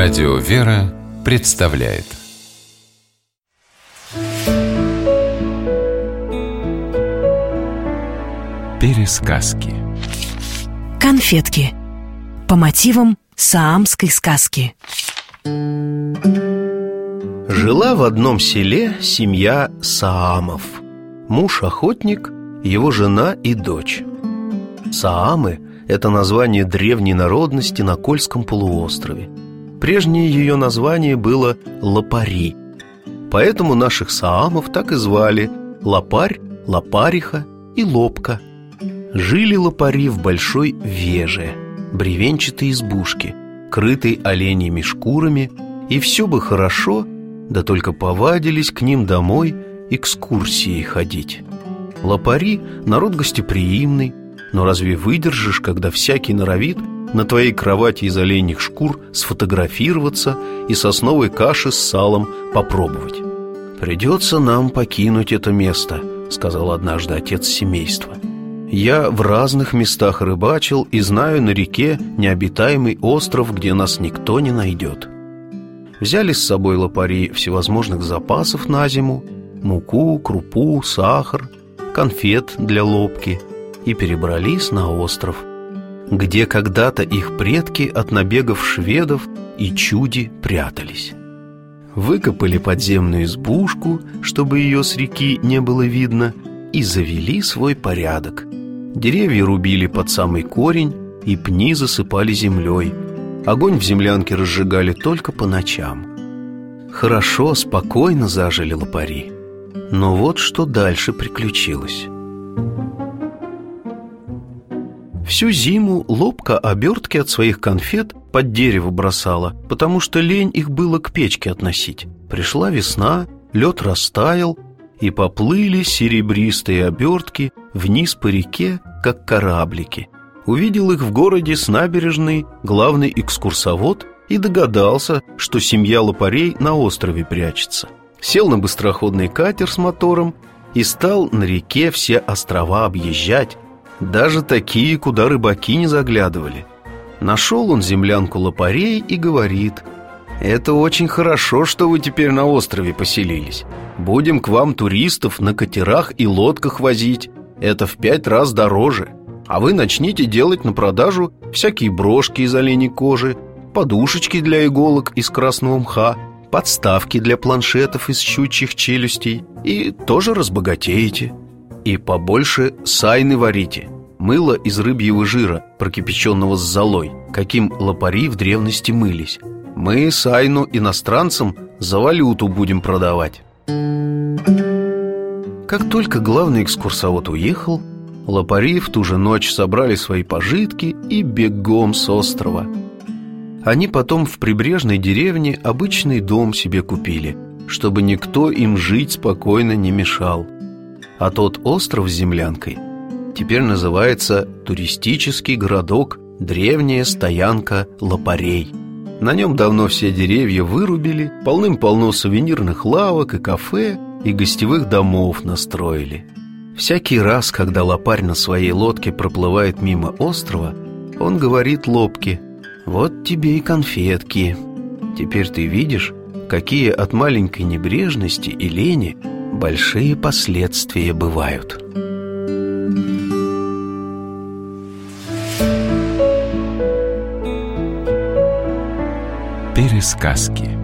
Радио «Вера» представляет. Пересказки. Конфетки. По мотивам саамской сказки. Жила в одном селе семья Саамов. Муж охотник, его жена и дочь. Саамы – это название древней народности на Кольском полуострове Прежнее ее название было Лопари Поэтому наших Саамов так и звали Лопарь, Лопариха и Лопка Жили лопари в большой веже, бревенчатой избушке, крытой оленями шкурами, и все бы хорошо, да только повадились к ним домой экскурсии ходить. Лопари – народ гостеприимный, но разве выдержишь, когда всякий норовит на твоей кровати из оленьих шкур сфотографироваться и сосновой каши с салом попробовать? «Придется нам покинуть это место», — сказал однажды отец семейства. «Я в разных местах рыбачил и знаю на реке необитаемый остров, где нас никто не найдет». Взяли с собой лопари всевозможных запасов на зиму, муку, крупу, сахар, конфет для лобки и перебрались на остров, где когда-то их предки от набегов шведов и чуди прятались. Выкопали подземную избушку, чтобы ее с реки не было видно, и завели свой порядок. Деревья рубили под самый корень, и пни засыпали землей. Огонь в землянке разжигали только по ночам. Хорошо, спокойно зажили лопари. Но вот что дальше приключилось. Всю зиму лобка обертки от своих конфет под дерево бросала, потому что лень их было к печке относить. Пришла весна, лед растаял, и поплыли серебристые обертки вниз по реке, как кораблики. Увидел их в городе с набережной главный экскурсовод и догадался, что семья лопарей на острове прячется. Сел на быстроходный катер с мотором и стал на реке все острова объезжать, даже такие, куда рыбаки не заглядывали. Нашел он землянку лопарей и говорит «Это очень хорошо, что вы теперь на острове поселились. Будем к вам туристов на катерах и лодках возить. Это в пять раз дороже. А вы начните делать на продажу всякие брошки из оленей кожи, подушечки для иголок из красного мха, подставки для планшетов из щучьих челюстей и тоже разбогатеете». И побольше сайны варите Мыло из рыбьего жира, прокипяченного с золой Каким лопари в древности мылись. Мы сайну иностранцам за валюту будем продавать. Как только главный экскурсовод уехал Лопари в ту же ночь собрали свои пожитки и бегом с острова. Они потом в прибрежной деревне обычный дом себе купили Чтобы никто им жить спокойно не мешал – а тот остров с землянкой теперь называется туристический городок Древняя стоянка лопарей. На нем давно все деревья вырубили, полным-полно сувенирных лавок и кафе, и гостевых домов настроили. Всякий раз, когда лопарь на своей лодке проплывает мимо острова, он говорит лобке «Вот тебе и конфетки. Теперь ты видишь, какие от маленькой небрежности и лени большие последствия бывают. Пересказки